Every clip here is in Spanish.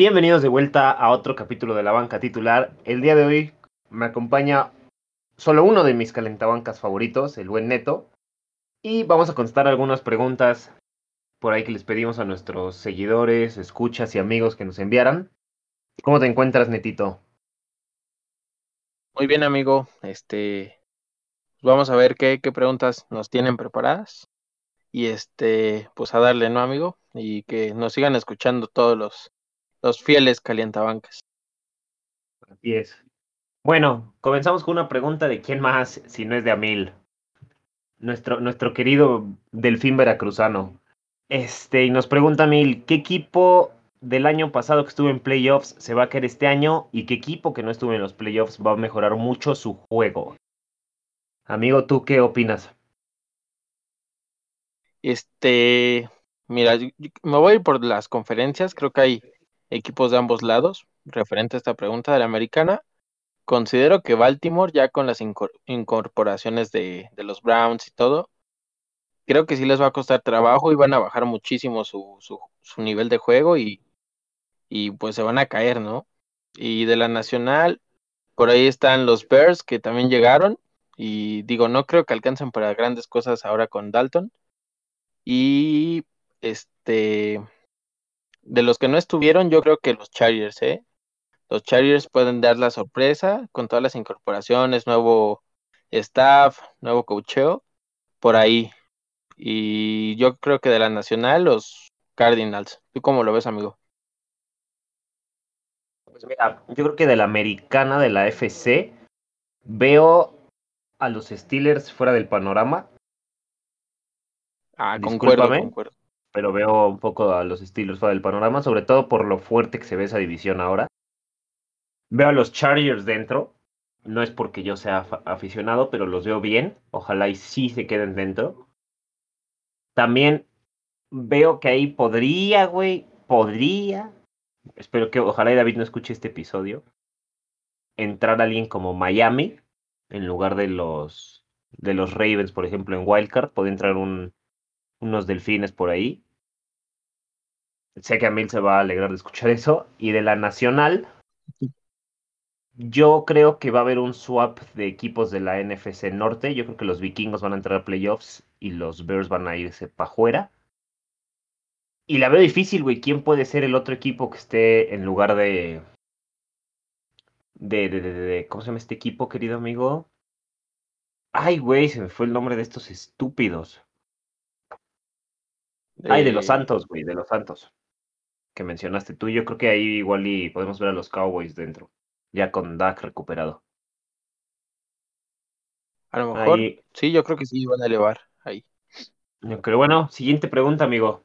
Bienvenidos de vuelta a otro capítulo de la banca titular. El día de hoy me acompaña solo uno de mis calentabancas favoritos, el buen Neto. Y vamos a contestar algunas preguntas por ahí que les pedimos a nuestros seguidores, escuchas y amigos que nos enviaran. ¿Cómo te encuentras, Netito? Muy bien, amigo. Este, vamos a ver qué, qué preguntas nos tienen preparadas. Y este, pues a darle, ¿no, amigo? Y que nos sigan escuchando todos los los fieles calientabancas. Así es. Bueno, comenzamos con una pregunta de quién más, si no es de Amil. Nuestro, nuestro querido Delfín Veracruzano. Este, y nos pregunta Amil, ¿qué equipo del año pasado que estuvo en playoffs se va a caer este año? ¿Y qué equipo que no estuvo en los playoffs va a mejorar mucho su juego? Amigo, ¿tú qué opinas? Este, mira, me voy por las conferencias, creo que hay equipos de ambos lados, referente a esta pregunta de la americana. Considero que Baltimore, ya con las incorporaciones de, los Browns y todo, creo que sí les va a costar trabajo y van a bajar muchísimo su, su, su nivel de juego y, y pues se van a caer, ¿no? Y de la nacional, por ahí están los Bears que también llegaron y digo, no creo que alcancen para grandes cosas ahora con Dalton. Y este, de los que no estuvieron, yo creo que los Chargers, ¿eh? Los Chargers pueden dar la sorpresa con todas las incorporaciones, nuevo staff, nuevo cocheo, por ahí. Y yo creo que de la nacional, los Cardinals. ¿Tú cómo lo ves, amigo? Pues mira, yo creo que de la americana, de la FC, veo a los Steelers fuera del panorama. Ah, concuerdo, concuerdo pero veo un poco a los Steelers fuera del panorama, sobre todo por lo fuerte que se ve esa división ahora. Veo a los Chargers dentro, no es porque yo sea aficionado, pero los veo bien, ojalá y sí se queden dentro. También veo que ahí podría, güey, podría, espero que ojalá y David no escuche este episodio, entrar alguien como Miami en lugar de los de los Ravens, por ejemplo, en Wildcard, podría entrar un, unos delfines por ahí. Sé que a Mil se va a alegrar de escuchar eso. Y de la nacional, yo creo que va a haber un swap de equipos de la NFC Norte. Yo creo que los vikingos van a entrar a playoffs y los Bears van a irse para afuera. Y la veo difícil, güey. ¿Quién puede ser el otro equipo que esté en lugar de. De, de, de, de, ¿Cómo se llama este equipo, querido amigo? Ay, güey, se me fue el nombre de estos estúpidos. Ay, de los Santos, güey, de los Santos que mencionaste tú. Yo creo que ahí igual y podemos ver a los Cowboys dentro, ya con Dak recuperado. A lo mejor, sí, yo creo que sí van a elevar ahí. Pero bueno, siguiente pregunta, amigo.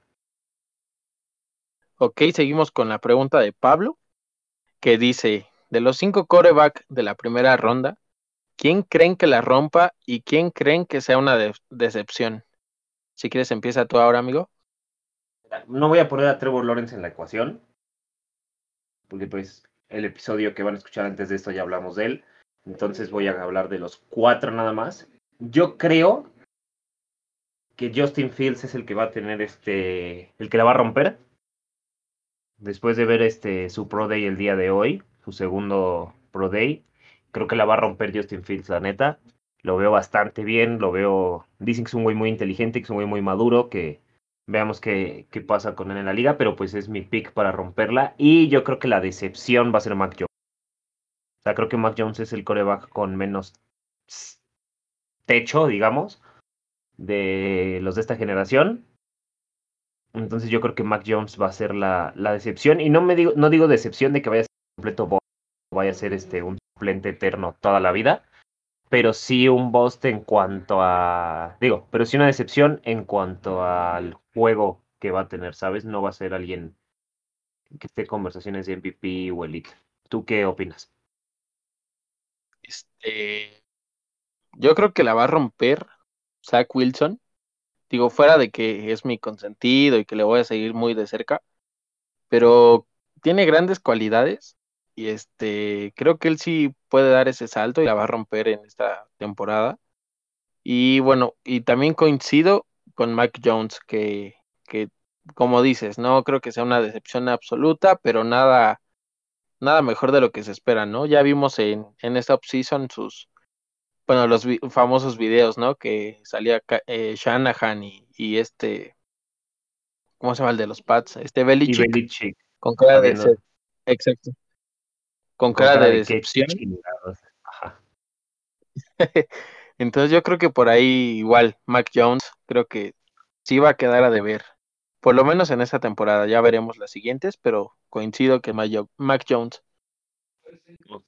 Ok, seguimos con la pregunta de Pablo, que dice, de los cinco coreback de la primera ronda, ¿quién creen que la rompa y quién creen que sea una decepción? Si quieres, empieza tú ahora, amigo no voy a poner a Trevor Lawrence en la ecuación, porque pues el episodio que van a escuchar antes de esto ya hablamos de él. Entonces voy a hablar de los cuatro nada más. Yo creo que Justin Fields es el que va a tener este, el que la va a romper. Después de ver este su Pro Day el día de hoy, su segundo Pro Day, creo que la va a romper Justin Fields, la neta. Lo veo bastante bien, lo veo, dicen que es un güey muy inteligente, que es un güey muy maduro, que Veamos qué, qué pasa con él en la liga, pero pues es mi pick para romperla. Y yo creo que la decepción va a ser Mac Jones. O sea, creo que Mac Jones es el coreback con menos techo, digamos, de los de esta generación. Entonces yo creo que Mac Jones va a ser la, la decepción. Y no me digo, no digo decepción de que vaya a ser completo vaya a ser este un suplente eterno toda la vida pero sí un bust en cuanto a, digo, pero sí una decepción en cuanto al juego que va a tener, ¿sabes? No va a ser alguien que esté conversaciones de MVP o Elite. ¿Tú qué opinas? Este, yo creo que la va a romper Zach Wilson. Digo, fuera de que es mi consentido y que le voy a seguir muy de cerca, pero tiene grandes cualidades y este, creo que él sí puede dar ese salto y la va a romper en esta temporada. Y bueno, y también coincido con Mike Jones, que, que como dices, no creo que sea una decepción absoluta, pero nada, nada mejor de lo que se espera, ¿no? Ya vimos en, en esta offseason sus, bueno, los famosos videos, ¿no? Que salía eh, Shanahan y, y, este, ¿cómo se llama el de los Pats? Este Belichick, con cara de exacto, con, cara, de, decepción. Entonces yo creo que por ahí igual Mac Jones creo que sí va a quedar a deber. Por lo menos en esta temporada, ya veremos las siguientes, pero coincido que Mac Jones. Ok,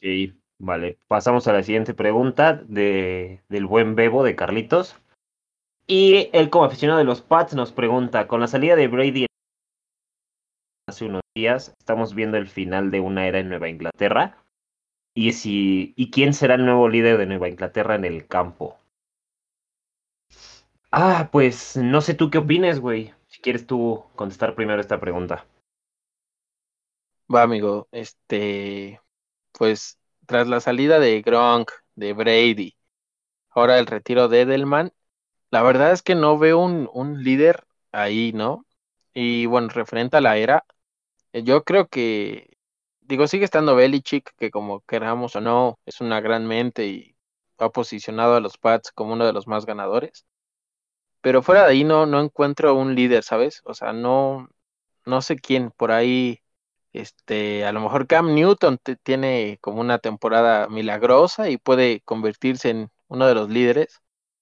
vale. Pasamos a la siguiente pregunta de, del buen Bebo de Carlitos. Y él como aficionado de los Pats nos pregunta, con la salida de Brady hace unos días, estamos viendo el final de una era en Nueva Inglaterra. Y, si, ¿Y quién será el nuevo líder de Nueva Inglaterra en el campo? Ah, pues no sé tú qué opines, güey. Si quieres tú contestar primero esta pregunta. Va, amigo. Este, pues tras la salida de Gronk, de Brady, ahora el retiro de Edelman, la verdad es que no veo un, un líder ahí, ¿no? Y bueno, referente a la era, yo creo que digo, sigue estando Belichick, que como queramos o no, es una gran mente y ha posicionado a los Pats como uno de los más ganadores. Pero fuera de ahí no, no encuentro un líder, ¿sabes? O sea, no, no sé quién por ahí. Este, a lo mejor Cam Newton tiene como una temporada milagrosa y puede convertirse en uno de los líderes.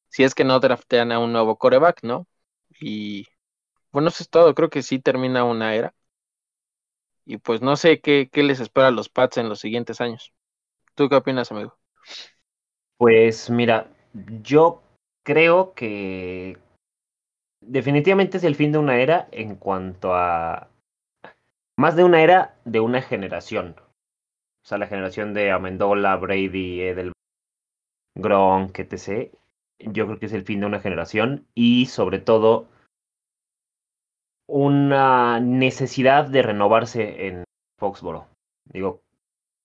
Si es que no draftean a un nuevo coreback, ¿no? Y bueno, eso es todo. Creo que sí termina una era. Y pues no sé qué, qué les espera a los Pats en los siguientes años. ¿Tú qué opinas, amigo? Pues mira, yo creo que definitivamente es el fin de una era en cuanto a más de una era de una generación. O sea, la generación de Amendola, Brady, Edel, Gronk, etc. Yo creo que es el fin de una generación y sobre todo una necesidad de renovarse en Foxboro. Digo,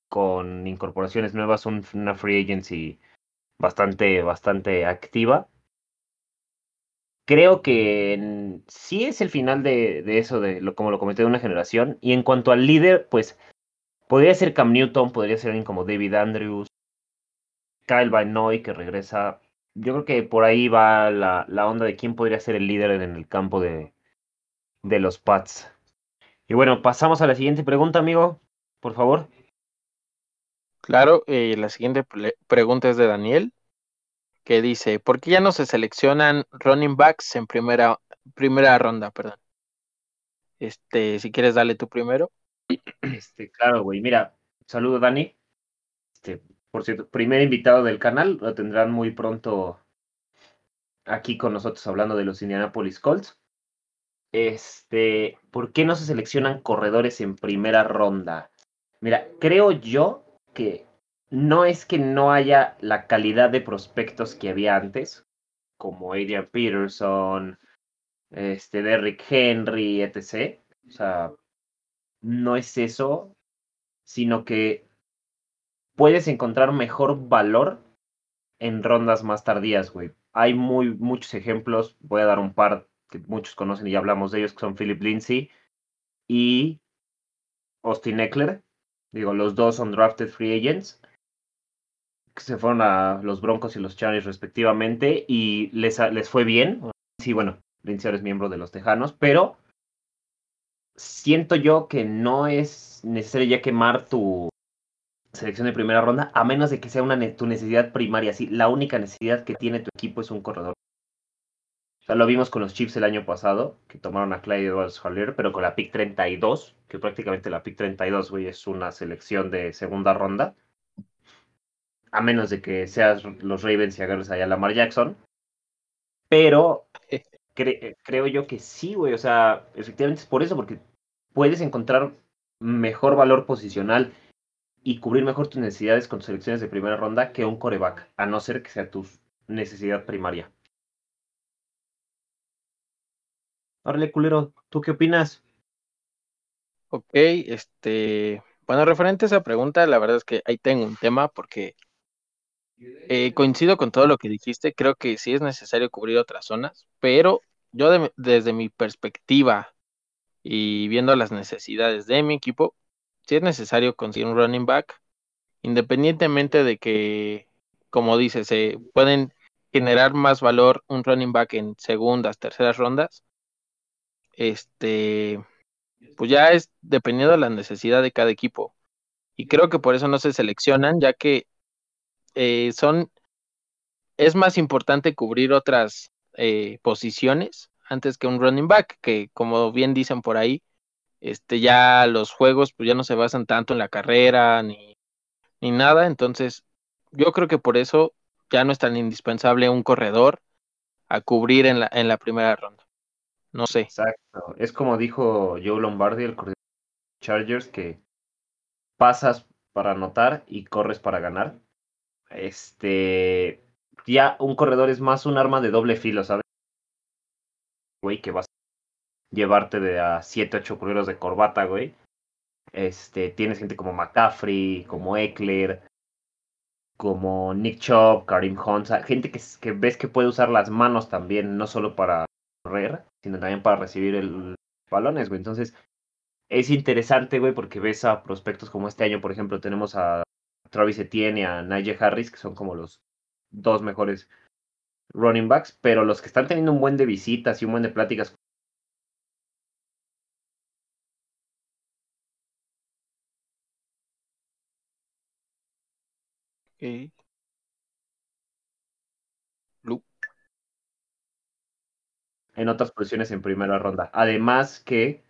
con incorporaciones nuevas, una free agency bastante, bastante activa. Creo que sí es el final de, de eso, de lo, como lo comenté, de una generación. Y en cuanto al líder, pues podría ser Cam Newton, podría ser alguien como David Andrews, Kyle Van Noy, que regresa. Yo creo que por ahí va la, la onda de quién podría ser el líder en el campo de, de los Pats. Y bueno, pasamos a la siguiente pregunta, amigo, por favor. Claro, eh, la siguiente pregunta es de Daniel, que dice, ¿por qué ya no se seleccionan running backs en primera, primera ronda? Perdón. Este, si quieres, dale tú primero. Este, claro, güey. Mira, saludo, Dani. Este, por cierto, primer invitado del canal, lo tendrán muy pronto aquí con nosotros hablando de los Indianapolis Colts. Este, ¿por qué no se seleccionan corredores en primera ronda? Mira, creo yo que no es que no haya la calidad de prospectos que había antes, como Adrian Peterson, este, Derrick Henry, etc. O sea, no es eso, sino que puedes encontrar mejor valor en rondas más tardías, güey. Hay muy, muchos ejemplos, voy a dar un par que muchos conocen y ya hablamos de ellos, que son Philip Lindsay y Austin Eckler. Digo, los dos son drafted free agents. Que se fueron a los Broncos y los Chargers respectivamente y les, les fue bien. Sí, bueno, Lindsay ahora es miembro de los Tejanos, pero siento yo que no es necesario ya quemar tu selección de primera ronda, a menos de que sea una, tu necesidad primaria. Sí, la única necesidad que tiene tu equipo es un corredor sea, lo vimos con los Chiefs el año pasado, que tomaron a Clyde Edwards Haller, pero con la pick 32, que prácticamente la pick 32, güey, es una selección de segunda ronda. A menos de que seas los Ravens y agarres allá a Lamar Jackson. Pero creo yo que sí, güey. O sea, efectivamente es por eso, porque puedes encontrar mejor valor posicional y cubrir mejor tus necesidades con selecciones de primera ronda que un coreback, a no ser que sea tu necesidad primaria. Órale, culero, ¿tú qué opinas? Ok, este, bueno, referente a esa pregunta, la verdad es que ahí tengo un tema porque eh, coincido con todo lo que dijiste, creo que sí es necesario cubrir otras zonas, pero yo desde mi perspectiva y viendo las necesidades de mi equipo, si es necesario conseguir un running back, independientemente de que, como dice, se pueden generar más valor un running back en segundas, terceras rondas, este, pues ya es dependiendo de la necesidad de cada equipo. Y creo que por eso no se seleccionan, ya que eh, son, es más importante cubrir otras eh, posiciones antes que un running back, que como bien dicen por ahí, este ya los juegos pues ya no se basan tanto en la carrera ni, ni nada, entonces yo creo que por eso ya no es tan indispensable un corredor a cubrir en la, en la primera ronda. No sé. Exacto. Es como dijo Joe Lombardi, el corredor de Chargers, que pasas para anotar y corres para ganar. Este, ya un corredor es más un arma de doble filo, ¿sabes? Güey, que vas a llevarte de a 7, 8 corredores de corbata, güey. Este, tienes gente como McCaffrey, como Eckler, como Nick Chubb, Karim Hunt, gente que, que ves que puede usar las manos también, no solo para correr, también para recibir el balones, güey. Entonces, es interesante, güey, porque ves a prospectos como este año, por ejemplo, tenemos a Travis Etienne y a Nigel Harris, que son como los dos mejores running backs, pero los que están teniendo un buen de visitas y un buen de pláticas. En otras posiciones en primera ronda. Además que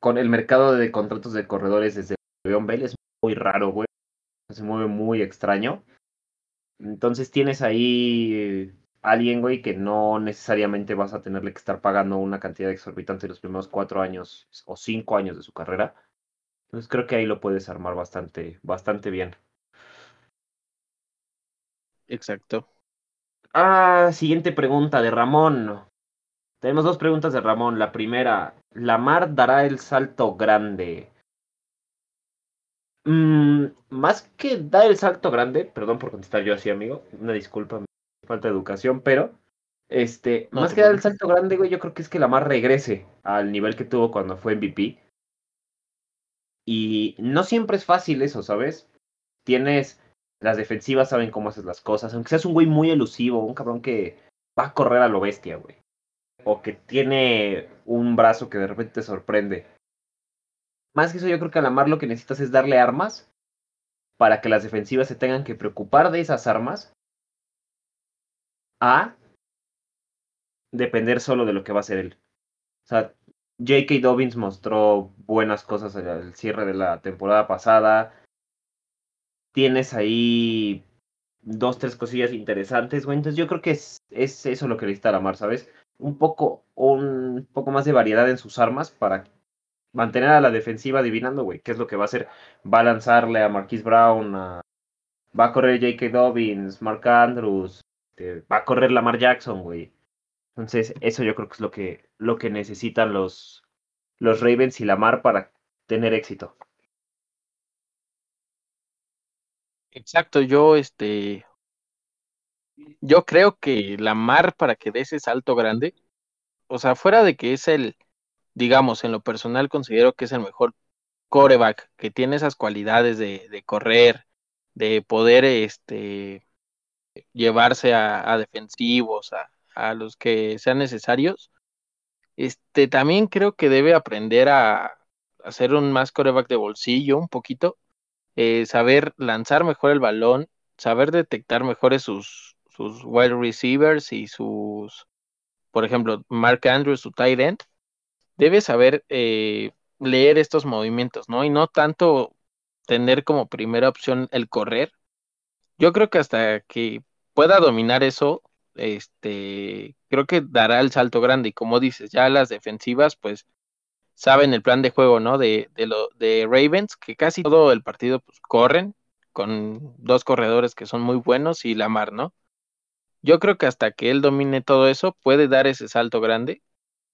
con el mercado de contratos de corredores desde León Bell es muy raro, güey. Se mueve muy extraño. Entonces tienes ahí alguien, güey, que no necesariamente vas a tenerle que estar pagando una cantidad exorbitante los primeros cuatro años o cinco años de su carrera. Entonces creo que ahí lo puedes armar bastante, bastante bien. Exacto. Ah, siguiente pregunta de Ramón. Tenemos dos preguntas de Ramón. La primera, ¿Lamar dará el salto grande? Mm, más que dar el salto grande, perdón por contestar yo así, amigo, una disculpa, falta de educación, pero este, más que dar el salto grande, güey, yo creo que es que Lamar regrese al nivel que tuvo cuando fue MVP. Y no siempre es fácil eso, ¿sabes? Tienes las defensivas saben cómo haces las cosas. Aunque seas un güey muy elusivo, un cabrón que va a correr a lo bestia, güey. O que tiene un brazo que de repente te sorprende. Más que eso, yo creo que a Lamar lo que necesitas es darle armas para que las defensivas se tengan que preocupar de esas armas a depender solo de lo que va a hacer él. O sea, J.K. Dobbins mostró buenas cosas al cierre de la temporada pasada tienes ahí dos, tres cosillas interesantes, güey. Entonces yo creo que es, es eso lo que necesita Lamar, ¿sabes? Un poco, un poco más de variedad en sus armas para mantener a la defensiva adivinando, güey, qué es lo que va a hacer. Va a lanzarle a Marquise Brown, va a correr J.K. Dobbins, Mark Andrews, este, va a correr Lamar Jackson, güey. Entonces, eso yo creo que es lo que, lo que necesitan los, los Ravens y Lamar para tener éxito. Exacto, yo este yo creo que la mar para que dé ese salto grande, o sea, fuera de que es el, digamos, en lo personal considero que es el mejor coreback, que tiene esas cualidades de, de correr, de poder este llevarse a, a defensivos, a, a, los que sean necesarios. Este también creo que debe aprender a hacer un más coreback de bolsillo un poquito eh, saber lanzar mejor el balón, saber detectar mejores sus, sus wide receivers y sus, por ejemplo, Mark Andrews, su tight end, debe saber eh, leer estos movimientos, ¿no? Y no tanto tener como primera opción el correr. Yo creo que hasta que pueda dominar eso, este, creo que dará el salto grande. Y como dices, ya las defensivas, pues saben el plan de juego, ¿no? De, de, lo, de Ravens, que casi todo el partido pues, corren con dos corredores que son muy buenos y Lamar, ¿no? Yo creo que hasta que él domine todo eso, puede dar ese salto grande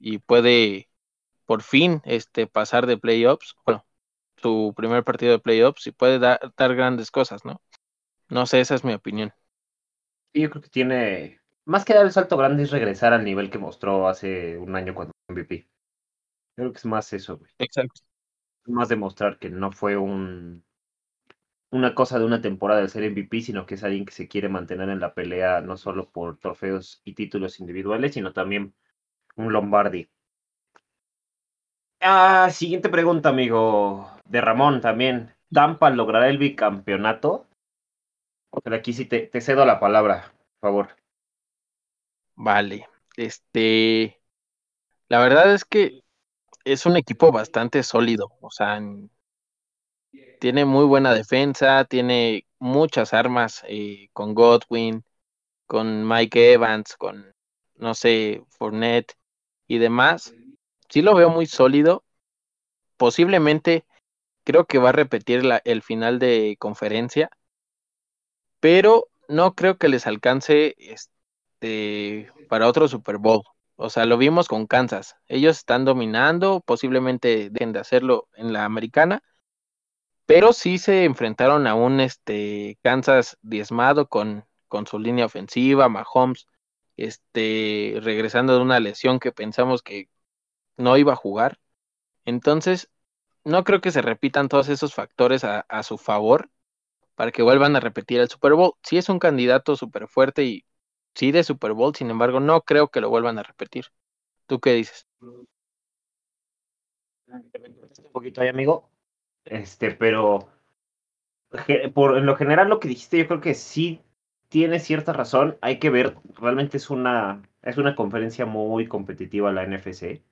y puede por fin este, pasar de playoffs, bueno, su primer partido de playoffs y puede dar grandes cosas, ¿no? No sé, esa es mi opinión. Yo creo que tiene, más que dar el salto grande es regresar al nivel que mostró hace un año cuando MVP. Creo que es más eso, güey. Exacto. Más demostrar que no fue un una cosa de una temporada de ser MVP, sino que es alguien que se quiere mantener en la pelea no solo por trofeos y títulos individuales, sino también un Lombardi. Ah, siguiente pregunta, amigo, de Ramón también. ¿Tampa logrará el bicampeonato? Pero aquí sí te, te cedo la palabra, por favor. Vale. Este. La verdad es que es un equipo bastante sólido. O sea, tiene muy buena defensa, tiene muchas armas eh, con Godwin, con Mike Evans, con, no sé, Fournette y demás. Sí lo veo muy sólido. Posiblemente creo que va a repetir el final de conferencia, pero no creo que les alcance este, para otro Super Bowl. O sea, lo vimos con Kansas. Ellos están dominando, posiblemente dejen de hacerlo en la americana, pero sí se enfrentaron a un este, Kansas diezmado con, su línea ofensiva, Mahomes, este, regresando de una lesión que pensamos que no iba a jugar. Entonces, no creo que se repitan todos esos factores a, a su favor para que vuelvan a repetir el Super Bowl. Sí es un candidato súper fuerte y sí de Super Bowl, sin embargo, no creo que lo vuelvan a repetir. ¿Tú qué dices? Un poquito ahí, amigo. Este, pero por en lo general lo que dijiste, yo creo que sí tiene cierta razón. Hay que ver, realmente es una, es una conferencia muy competitiva la NFC.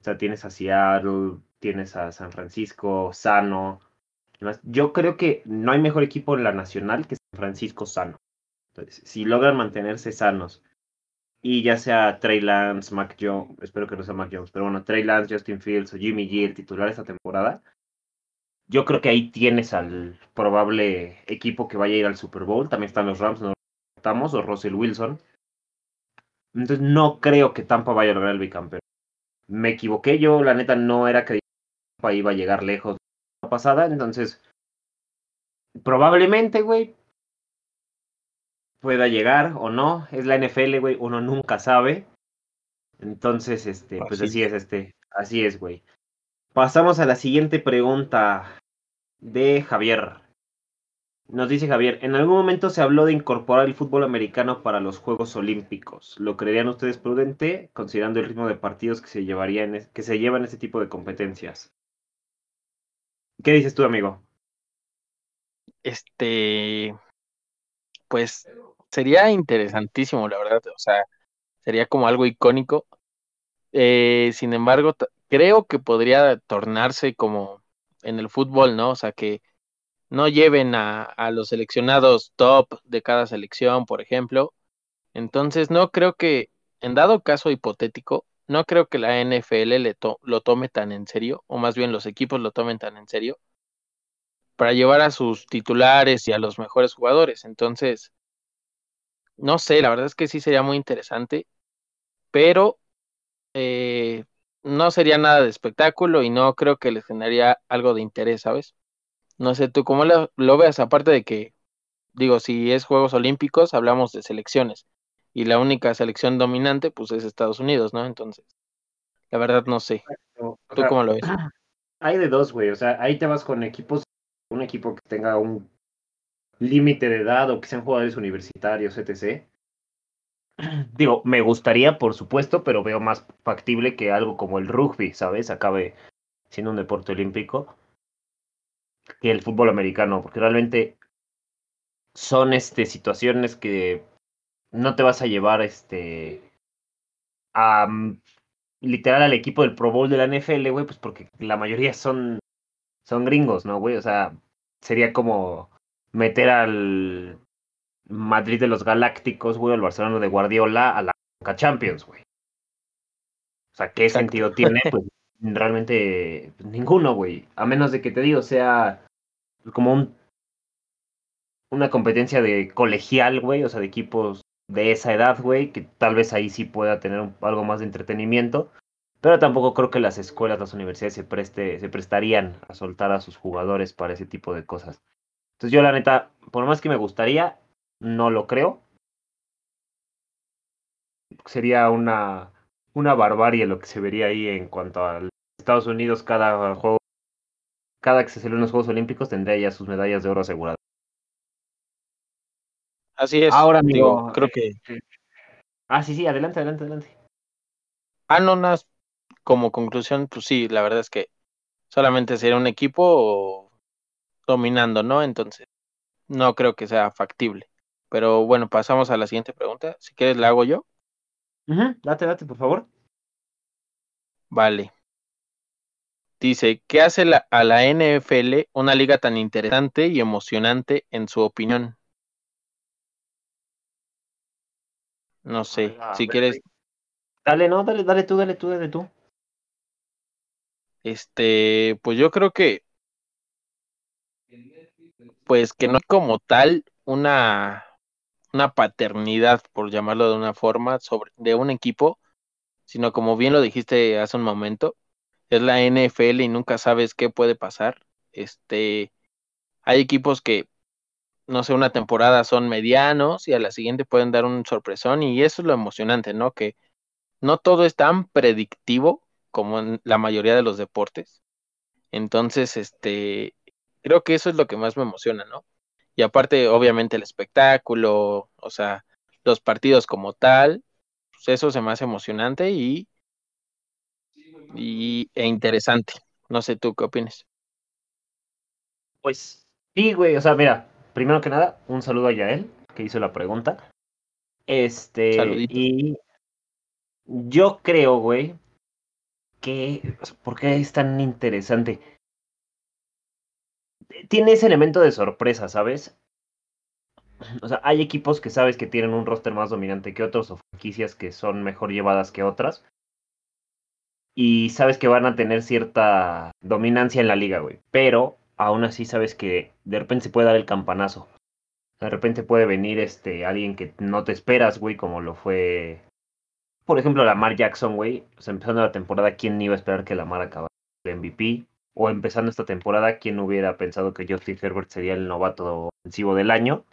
O sea, tienes a Seattle, tienes a San Francisco, Sano. Yo creo que no hay mejor equipo en la nacional que San Francisco Sano. Si logran mantenerse sanos y ya sea Trey Lance, Mac Jones, espero que no sea Mac Jones, pero bueno, Trey Lance, Justin Fields o Jimmy G, el titular esta temporada, yo creo que ahí tienes al probable equipo que vaya a ir al Super Bowl. También están los Rams, no estamos, o Russell Wilson. Entonces no creo que Tampa vaya a lograr el bicampeón. Me equivoqué, yo la neta no era que Tampa iba a llegar lejos la pasada, entonces probablemente, güey, pueda llegar o no. Es la NFL, güey, uno nunca sabe. Entonces, este, pues así es, este, así es, güey. Pasamos a la siguiente pregunta de Javier. Nos dice Javier, en algún momento se habló de incorporar el fútbol americano para los Juegos Olímpicos. ¿Lo creerían ustedes prudente, considerando el ritmo de partidos que se, llevaría que se llevan en este tipo de competencias? ¿Qué dices tú, amigo? Este, pues sería interesantísimo, la verdad. O sea, sería como algo icónico. Eh, sin embargo, creo que podría tornarse como en el fútbol, ¿no? O sea, que no lleven a, a los seleccionados top de cada selección, por ejemplo. Entonces, no creo que, en dado caso hipotético, no creo que la NFL le lo tome tan en serio, o más bien los equipos lo tomen tan en serio, para llevar a sus titulares y a los mejores jugadores. Entonces, no sé, la verdad es que sí sería muy interesante, pero eh, no sería nada de espectáculo y no creo que les generaría algo de interés, ¿sabes? No sé tú cómo lo, lo veas, aparte de que, digo, si es Juegos Olímpicos, hablamos de selecciones y la única selección dominante, pues es Estados Unidos, ¿no? Entonces, la verdad no sé. ¿Tú cómo lo ves? Hay de dos, güey, o sea, ahí te vas con equipos, un equipo que tenga un límite de edad o que sean jugadores universitarios, etc. Digo, me gustaría, por supuesto, pero veo más factible que algo como el rugby, ¿sabes? Acabe siendo un deporte olímpico que el fútbol americano, porque realmente son este situaciones que no te vas a llevar este a mm, literal al equipo del Pro Bowl de la NFL, güey, pues porque la mayoría son son gringos, ¿no, güey? O sea, sería como meter al Madrid de los Galácticos, güey, al Barcelona de Guardiola a la Champions, güey. O sea, ¿qué sentido tiene? Pues realmente pues, ninguno, güey. A menos de que te digo, sea como un una competencia de colegial, güey, o sea, de equipos de esa edad, güey, que tal vez ahí sí pueda tener algo más de entretenimiento, pero tampoco creo que las escuelas, las universidades se preste, se prestarían a soltar a sus jugadores para ese tipo de cosas. Entonces yo la neta, por más que me gustaría, no lo creo. Sería una, una barbarie lo que se vería ahí en cuanto al Estados Unidos cada juego, cada que se celebren los Juegos Olímpicos tendría ya sus medallas de oro aseguradas. Así es. Ahora, digo, amigo, creo que Ah, sí, sí, adelante, adelante, adelante. Anonas, como conclusión, pues sí, la verdad es que solamente sería un equipo dominando, ¿no? Entonces, no creo que sea factible. Pero bueno, pasamos a la siguiente pregunta. Si quieres, la hago yo. Date, date, por favor. Vale. Dice, ¿qué hace la- a la NFL una liga tan interesante y emocionante en su opinión? No sé, Ah, si quieres, Dale, no, dale, dale tú, dale tú, dale tú. este, pues yo creo que, pues que no hay como tal una, una paternidad, por llamarlo de una forma, sobre, de un equipo, sino como bien lo dijiste hace un momento, es la NFL y nunca sabes qué puede pasar. Este, hay equipos que, no sé, una temporada son medianos y a la siguiente pueden dar un sorpresón y eso es lo emocionante, ¿no? Que no todo es tan predictivo como en la mayoría de los deportes. Entonces, este, creo que eso es lo que más me emociona, ¿no? Y aparte, obviamente, el espectáculo, o sea, los partidos como tal, pues eso se me hace emocionante y, y e interesante. No sé tú qué opinas. Pues sí, güey, o sea, mira, primero que nada, un saludo a Yael, que hizo la pregunta. Este, Saluditos. y yo creo, güey, que, ¿por qué es tan interesante? Tiene ese elemento de sorpresa, ¿sabes? O sea, hay equipos que sabes que tienen un roster más dominante que otros o franquicias que son mejor llevadas que otras. Y sabes que van a tener cierta dominancia en la liga, güey. Pero aún así sabes que de repente se puede dar el campanazo. De repente puede venir este alguien que no te esperas, güey, como lo fue, por ejemplo, Lamar Jackson, güey. O sea, empezando la temporada, ¿quién iba a esperar que Lamar acabara el MVP? O empezando esta temporada, ¿quién hubiera pensado que Justin Herbert sería el novato ofensivo del año?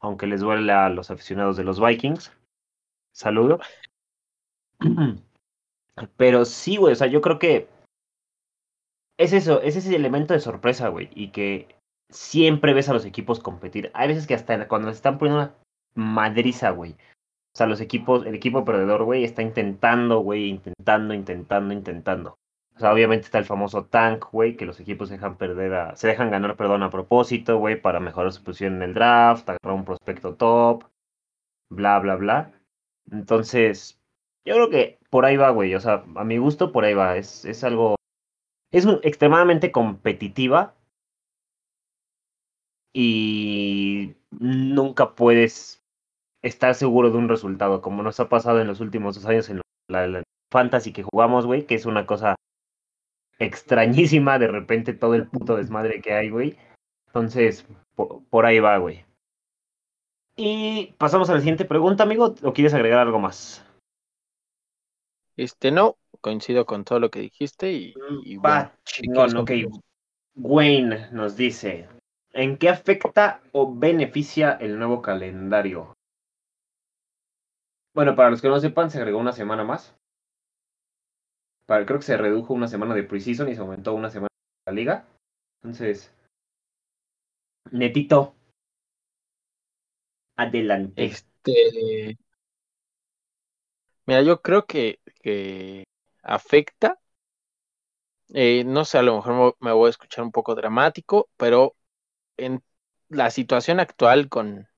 Aunque les duele a los aficionados de los Vikings. Saludo. Pero sí, güey, o sea, yo creo que es eso, es ese elemento de sorpresa, güey, y que siempre ves a los equipos competir. Hay veces que hasta cuando les están poniendo una madriza, güey. O sea, los equipos, el equipo perdedor, güey, está intentando, güey, intentando, intentando, intentando. O sea, obviamente está el famoso tank, güey, que los equipos dejan perder a, se dejan ganar, perdón, a propósito, güey, para mejorar su posición en el draft, agarrar un prospecto top, bla, bla, bla. Entonces, yo creo que por ahí va, güey. O sea, a mi gusto, por ahí va. Es, es algo. Es extremadamente competitiva. Y nunca puedes estar seguro de un resultado, como nos ha pasado en los últimos dos años en la fantasy que jugamos, güey, que es una cosa extrañísima, de repente todo el puto desmadre que hay, güey. Entonces, por, por ahí va, güey. Y pasamos a la siguiente pregunta, amigo. ¿O quieres agregar algo más? Este no, coincido con todo lo que dijiste y, y Va, bueno, chingón, ok. Wayne nos dice, ¿en qué afecta o beneficia el nuevo calendario? Bueno, para los que no sepan, se agregó una semana más. Creo que se redujo una semana de preseason y se aumentó una semana de la liga. Entonces, netito, adelante. Este, mira, yo creo que, que afecta. eh, no sé, a lo mejor me- me voy a escuchar un poco dramático, pero en la situación actual con,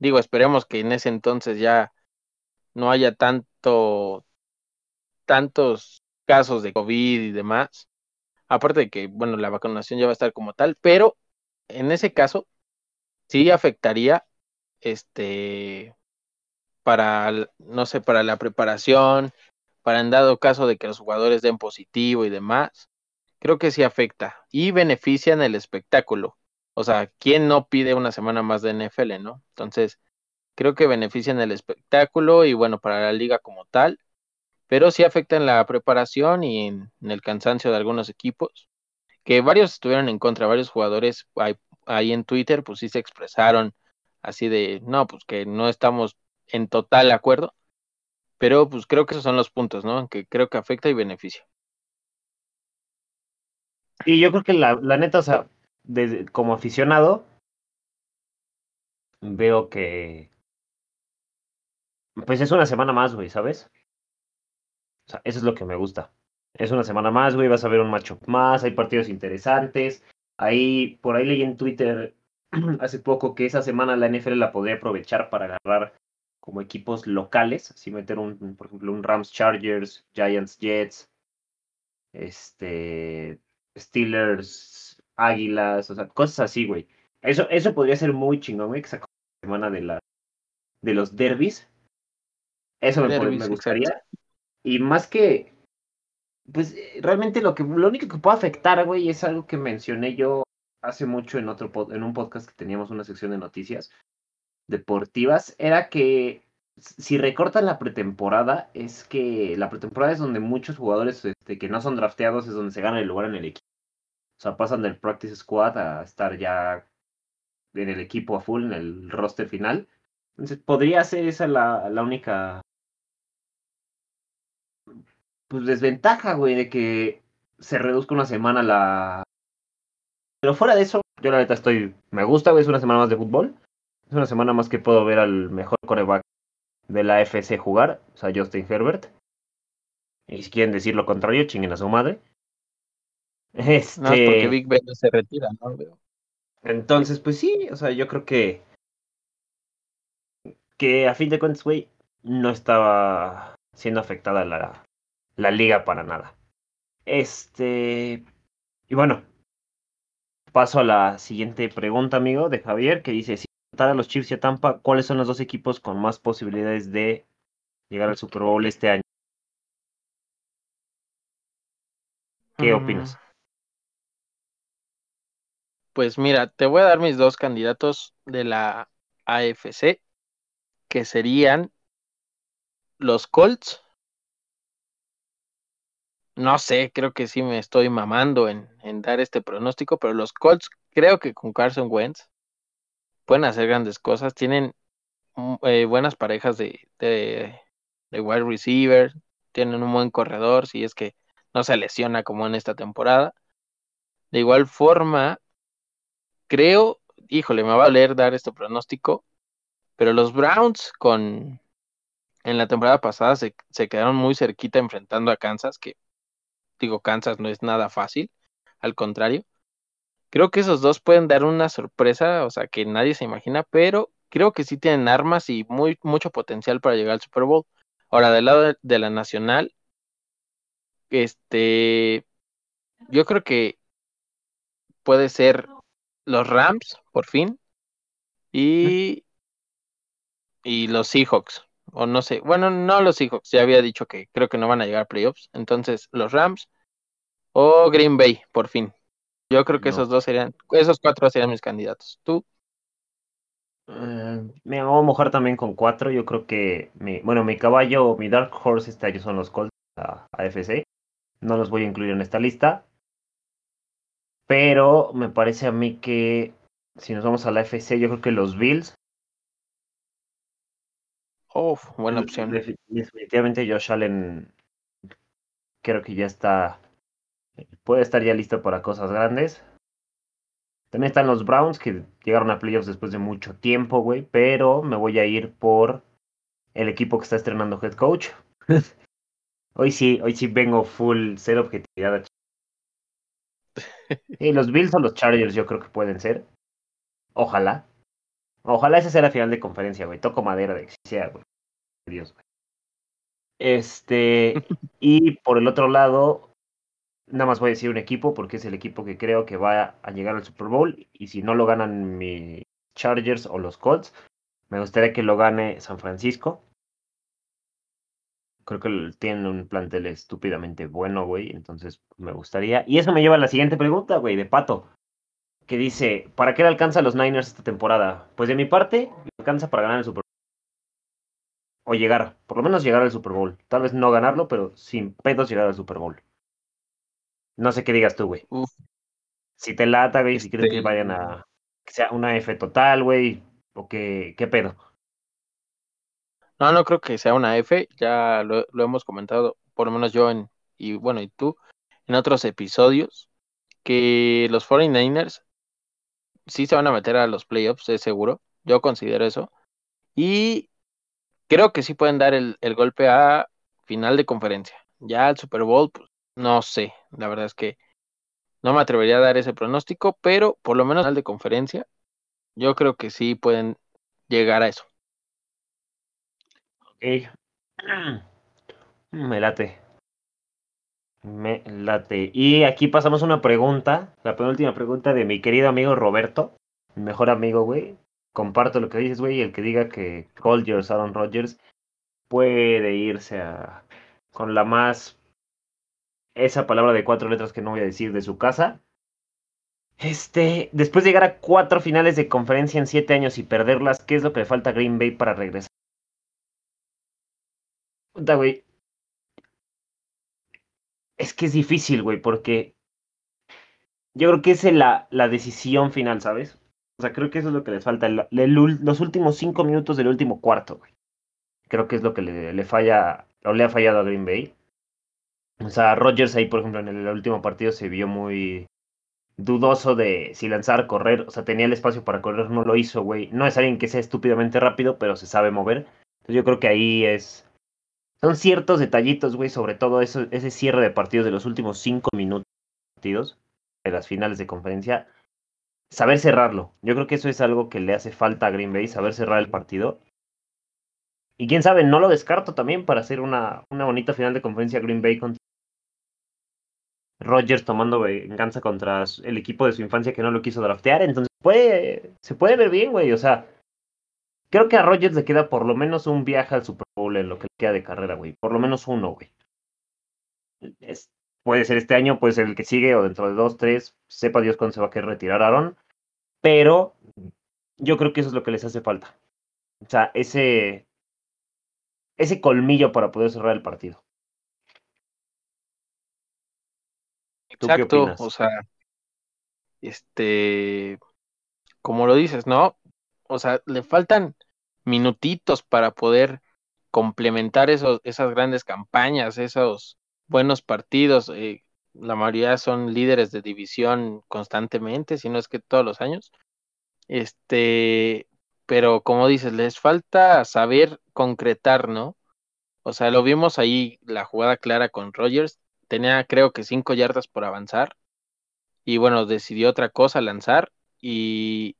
digo, esperemos que en ese entonces ya no haya tanto, tantos casos de COVID y demás. Aparte de que, bueno, la vacunación ya va a estar como tal, pero en ese caso sí afectaría, este, para, no sé, para la preparación, para en dado caso de que los jugadores den positivo y demás, creo que sí afecta y benefician el espectáculo. O sea, ¿quién no pide una semana más de NFL, no? Entonces, creo que benefician el espectáculo y bueno, para la liga como tal, pero sí afectan la preparación y en, en el cansancio de algunos equipos, que varios estuvieron en contra, varios jugadores ahí, ahí en Twitter, pues sí se expresaron así de, no, pues que no estamos en total acuerdo, pero pues creo que esos son los puntos, ¿no? Que creo que afecta y beneficia. Y yo creo que la, la neta, o sea, desde- como aficionado, veo que. Pues es una semana más, güey, ¿sabes? O sea, eso es lo que me gusta. Es una semana más, güey, vas a ver un macho más, hay partidos interesantes. Ahí, por ahí leí en Twitter hace poco que esa semana la NFL la podría aprovechar para agarrar como equipos locales, así meter un, por ejemplo, un Rams Chargers, Giants Jets, este, Steelers, Águilas, o sea, cosas así, güey. Eso, eso podría ser muy chingón, güey, que sacó la semana de, la, de los derbis. Eso me, Derbis, me exacto. Y más que, pues eh, realmente lo que lo único que puede afectar, güey, es algo que mencioné yo hace mucho en otro en un podcast que teníamos una sección de noticias deportivas, era que si recortan la pretemporada, es que la pretemporada es donde muchos jugadores este, que no son drafteados es donde se gana el lugar en el equipo. O sea, pasan del practice squad a estar ya en el equipo a full, en el roster final. Entonces, podría ser esa la, la única pues desventaja, güey, de que se reduzca una semana la. Pero fuera de eso, yo la neta estoy. Me gusta, güey, es una semana más de fútbol. Es una semana más que puedo ver al mejor coreback de la FC jugar, o sea, Justin Herbert. Y si quieren decir lo contrario, chinguen a su madre. Este. Más porque Big Ben no se retira, ¿no? Entonces, pues sí, o sea, yo creo que. Que a fin de cuentas, güey, no estaba siendo afectada la, la liga para nada. Este. Y bueno, paso a la siguiente pregunta, amigo, de Javier, que dice: Si a los Chiefs y a Tampa, ¿cuáles son los dos equipos con más posibilidades de llegar al Super Bowl este año? ¿Qué Mm, opinas? Pues mira, te voy a dar mis dos candidatos de la AFC, que serían los Colts. No sé, creo que sí me estoy mamando en, en dar este pronóstico, pero los Colts creo que con Carson Wentz pueden hacer grandes cosas. Tienen eh, buenas parejas de, de, de wide receiver, tienen un buen corredor, si es que no se lesiona como en esta temporada. De igual forma, creo, híjole, me va a valer dar este pronóstico, pero los Browns con en la temporada pasada se, se quedaron muy cerquita enfrentando a Kansas, que digo, Kansas no es nada fácil, al contrario. Creo que esos dos pueden dar una sorpresa, o sea, que nadie se imagina, pero creo que sí tienen armas y muy, mucho potencial para llegar al Super Bowl. Ahora, del lado de, la nacional, este, yo creo que puede ser los Rams, por fin, y, y los Seahawks, o no sé, bueno, no los Seahawks, ya había dicho que creo que no van a llegar a playoffs, entonces los Rams o Green Bay, por fin. Yo creo que No. esos dos serían, esos cuatro serían mis candidatos. ¿Tú? Eh, me voy a mojar también con cuatro. Yo creo que, mi, bueno, mi caballo, mi Dark Horse este año son los Colts a AFC. No los voy a incluir en esta lista. Pero me parece a mí que si nos vamos a la AFC, yo creo que los Bills. Buena opción. Defi- Definitivamente Josh Allen creo que ya está, puede estar ya listo para cosas grandes. También están los Browns que llegaron a playoffs después de mucho tiempo, güey, pero me voy a ir por el equipo que está estrenando head coach. hoy sí, hoy sí vengo full ser objetividad. Y los Bills o los Chargers yo creo que pueden ser. Ojalá. Ojalá esa sea la final de conferencia, güey. Toco madera de que sea, güey. Dios, güey. Este, y por el otro lado, nada más voy a decir un equipo porque es el equipo que creo que va a llegar al Super Bowl. Y si no lo ganan mis Chargers o los Colts, me gustaría que lo gane San Francisco. Creo que tienen un plantel estúpidamente bueno, güey. Entonces me gustaría. Y eso me lleva a la siguiente pregunta, güey, de Pato. Que dice, ¿para qué le alcanza a los Niners esta temporada? Pues de mi parte, le alcanza para ganar el Super Bowl. O llegar, por lo menos llegar al Super Bowl. Tal vez no ganarlo, pero sin pedos llegar al Super Bowl. No sé qué digas tú, güey. Si te lata, güey, si quieres que Este- vayan a... Que sea una F total, güey. O que, ¿qué pedo? No, no creo que sea una F, ya lo, lo hemos comentado, por lo menos yo en, y bueno, y tú, en otros episodios. que los 49ers sí se van a meter a los playoffs, es seguro. Yo considero eso. Y creo que sí pueden dar el, golpe a final de conferencia. Ya el Super Bowl, pues no sé. La verdad es que no me atrevería a dar ese pronóstico, pero por lo menos final de conferencia, yo creo que sí pueden llegar a eso. Ok. Me late. Me late. Y aquí pasamos una pregunta, la penúltima pregunta de mi querido amigo Roberto, mi mejor amigo, güey. Comparto lo que dices, güey, el que diga que Colgers, Aaron Rodgers, puede irse a con la más esa palabra de cuatro letras que no voy a decir de su casa. Este, después de llegar a cuatro finales de conferencia en siete años y perderlas, ¿qué es lo que le falta a Green Bay para regresar? güey, es que es difícil, güey, porque yo creo que es la, la decisión final, ¿sabes? O sea, creo que eso es lo que les falta. los últimos cinco minutos del último cuarto, güey. Creo que es lo que le, le falla, o le ha fallado a Green Bay. O sea, Rodgers ahí, por ejemplo, en el último partido se vio muy dudoso de si lanzar, correr. O sea, tenía el espacio para correr, no lo hizo, güey. No es alguien que sea estúpidamente rápido, pero se sabe mover. Entonces yo creo que ahí es son ciertos detallitos, güey, sobre todo ese cierre de partidos de los últimos cinco minutos de las finales de conferencia. Saber cerrarlo. Yo creo que eso es algo que le hace falta a Green Bay, saber cerrar el partido. Y quién sabe, no lo descarto también para hacer una, una bonita final de conferencia Green Bay contra Rodgers tomando venganza contra el equipo de su infancia que no lo quiso draftear. Entonces puede, se puede ver bien, güey. O sea, Creo que a Rogers le queda por lo menos un viaje al Super Bowl en lo que le queda de carrera, güey. Por lo menos uno, güey. puede ser este año, puede ser el que sigue, o dentro de dos, tres. Sepa Dios cuándo se va a querer retirar Aaron. Pero yo creo que eso es lo que les hace falta. O sea, ese. Ese colmillo para poder cerrar el partido. Exacto, o sea, este, como lo dices, ¿no? O sea, le faltan minutitos para poder complementar esos, esas grandes campañas, esos buenos partidos. Eh, la mayoría son líderes de división constantemente, si no es que todos los años. Este, pero como dices, les falta saber concretar, ¿no? O sea, lo vimos ahí, la jugada clara con Rogers. Tenía creo que cinco yardas por avanzar. Y bueno, decidió otra cosa, lanzar. Y,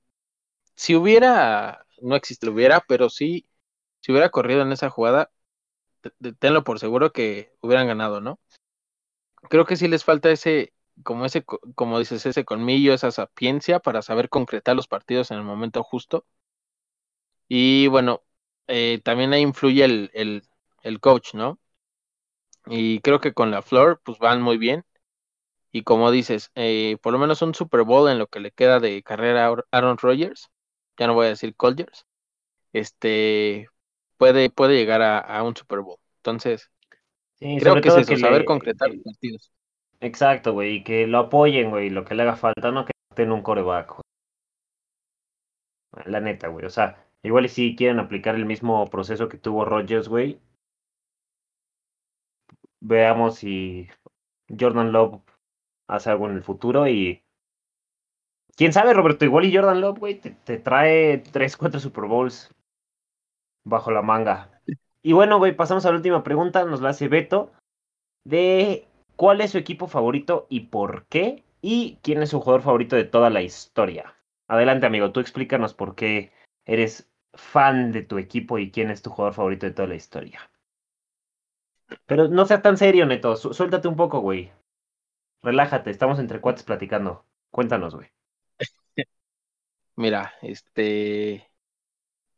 si hubiera, no existe, hubiera, pero sí, si hubiera corrido en esa jugada, tenlo por seguro que hubieran ganado, ¿no? Creo que sí les falta ese, como ese, como dices, ese colmillo, esa sapiencia para saber concretar los partidos en el momento justo. Y bueno, eh, también ahí influye el, el, el coach, ¿no? Y creo que con la Flor, pues van muy bien. Y como dices, eh, por lo menos un Super Bowl en lo que le queda de carrera a Aaron Rodgers ya no voy a decir Colgers, este, puede, puede llegar a, un Super Bowl. Entonces, creo que es eso, saber concretar los partidos. Exacto, güey, y que lo apoyen, güey, lo que le haga falta, no que tenga un coreback. La neta, güey, o sea, igual si quieren aplicar el mismo proceso que tuvo Rodgers, güey, veamos si Jordan Love hace algo en el futuro y quién sabe, Roberto, igual y Jordan Love, güey, te, trae 3, 4 Super Bowls bajo la manga. Y bueno, güey, pasamos a la última pregunta, nos la hace Beto, de cuál es su equipo favorito y por qué, y quién es su jugador favorito de toda la historia. Adelante, amigo, tú explícanos por qué eres fan de tu equipo y quién es tu jugador favorito de toda la historia. Pero no sea tan serio, Neto, suéltate un poco, güey. Relájate, estamos entre cuates platicando. Cuéntanos, güey. Mira, este.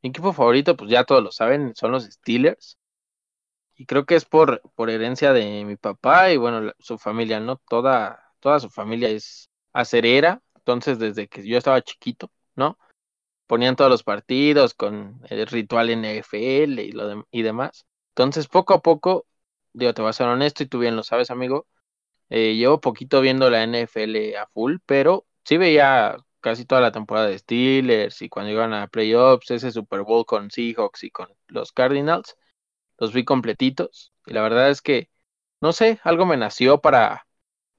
Mi equipo favorito, pues ya todos lo saben, son los Steelers. Y creo que es por, por herencia de mi papá y bueno, su familia, ¿no? Toda, toda su familia es acerera. Entonces, desde que yo estaba chiquito, ¿no? Ponían todos los partidos con el ritual NFL y, lo y demás. Entonces, poco a poco, digo, te voy a ser honesto y tú bien lo sabes, amigo. Eh, llevo poquito viendo la NFL a full, pero sí veía casi toda la temporada de Steelers y cuando iban a playoffs, ese Super Bowl con Seahawks y con los Cardinals, los vi completitos y la verdad es que, no sé, algo me nació para,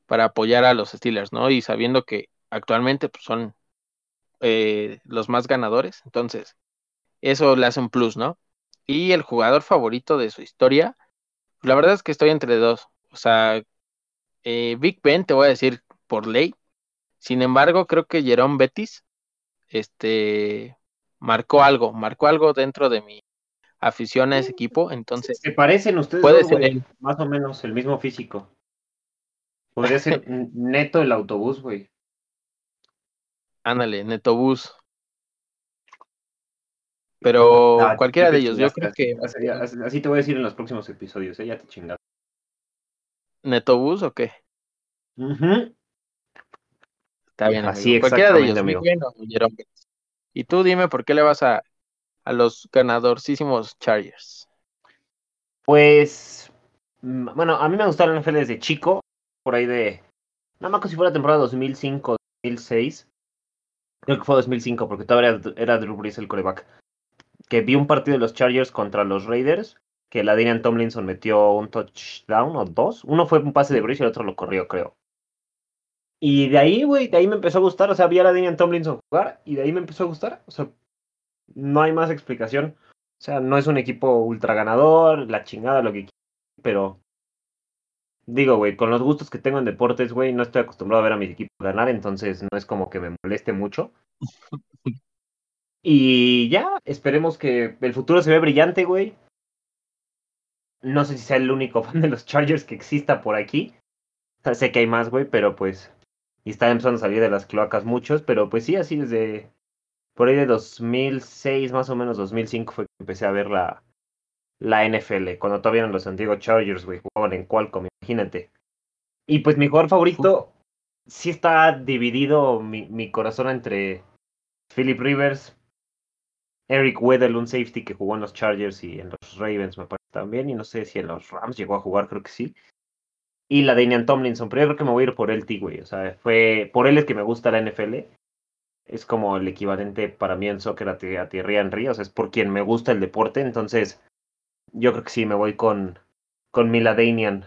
para apoyar a los Steelers, ¿no? Y sabiendo que actualmente pues, son eh, los más ganadores, entonces eso le hace un plus, ¿no? Y el jugador favorito de su historia, la verdad es que estoy entre dos, o sea, eh, Big Ben te voy a decir por ley, sin embargo creo que Jerome Betis, este, marcó algo, marcó algo dentro de mi afición a ese equipo, entonces... ¿Se parecen ustedes puede dos, ser. Más o menos el mismo físico. Podría ser neto el autobús, güey. Ándale, Netobús. Pero cualquiera de ellos, yo creo que así, te voy a decir en los próximos episodios, ¿eh? Ya te chingaste. Netobús o qué? Ujú. Está bien, Así amigo. Cualquiera de ellos, amigo. Y tú dime por qué le vas a, a los ganadorcísimos Chargers. Pues, mm, bueno, a mí me gustó la NFL desde chico, por ahí de, nada más que si fuera temporada 2005, 2006. Creo que fue 2005, porque todavía era, era Drew Brees el coreback. Que vi un partido de los Chargers contra los Raiders, que la Daniel Tomlinson metió un touchdown o dos. Uno fue un pase de Brees y el otro lo corrió, creo. Y de ahí, güey, de ahí me empezó a gustar. O sea, vi a la Daniel Tomlinson jugar y de ahí me empezó a gustar. O sea, no hay más explicación. O sea, no es un equipo ultra ganador, la chingada, lo que quieras, pero digo, güey, con los gustos que tengo en deportes, güey, no estoy acostumbrado a ver a mis equipos ganar, entonces no es como que me moleste mucho. Y ya, esperemos que el futuro se ve brillante, güey. No sé si sea el único fan de los Chargers que exista por aquí. O sea, sé que hay más, güey, pero pues. Y están empezando a salir de las cloacas muchos, pero pues sí, así desde. Por ahí de 2006, más o menos 2005, fue que empecé a ver la, la NFL. Cuando todavía eran los antiguos Chargers, güey, jugaban en Qualcomm, imagínate. Y pues mi jugador favorito. Sí está dividido mi, mi corazón entre Philip Rivers, Eric Weddle, un safety que jugó en los Chargers y en los Ravens, me parece también. Y no sé si en los Rams llegó a jugar, creo que sí. Y la Damian Tomlinson, pero yo creo que me voy a ir por él, T. O sea, fue por él es que me gusta la NFL. Es como el equivalente para mí en soccer a, a Thierry Henry. O sea, es por quien me gusta el deporte. Entonces, yo creo que sí, me voy con, con mi Ladanian.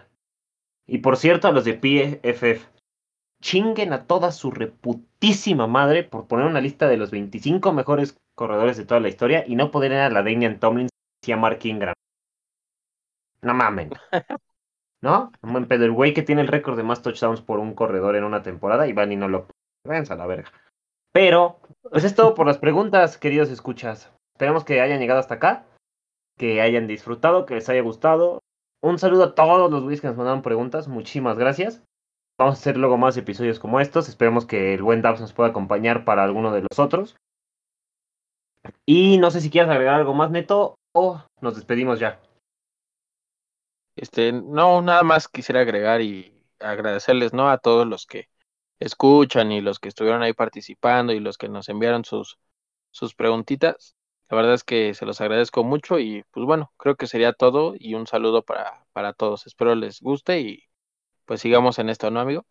Y por cierto, a los de PFF, chinguen a toda su reputísima madre por poner una lista de los 25 mejores corredores de toda la historia y no poner a la Damian Tomlinson y a Mark Ingram. No mamen. ¿No? Pedo. El güey que tiene el récord de más touchdowns por un corredor en una temporada y van y no lo Váyanse a la verga. Pero, pues es todo por las preguntas, queridos escuchas. Esperemos que hayan llegado hasta acá, que hayan disfrutado, que les haya gustado. Un saludo a todos los güeyes que nos mandaron preguntas. Muchísimas gracias. Vamos a hacer luego más episodios como estos. Esperemos que el buen Dabs nos pueda acompañar para alguno de los otros. Y no sé si quieres agregar algo más, Neto, o nos despedimos ya. Este, no, nada más quisiera agregar y agradecerles, ¿no? A todos los que escuchan y los que estuvieron ahí participando y los que nos enviaron sus, sus preguntitas. La verdad es que se los agradezco mucho y pues bueno, creo que sería todo y un saludo para, para todos. Espero les guste y pues sigamos en esto, ¿no, amigo?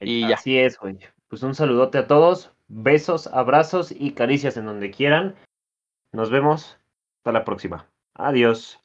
Y ya. Así es, güey. Pues un saludote a todos. Besos, abrazos y caricias en donde quieran. Nos vemos. Hasta la próxima. Adiós.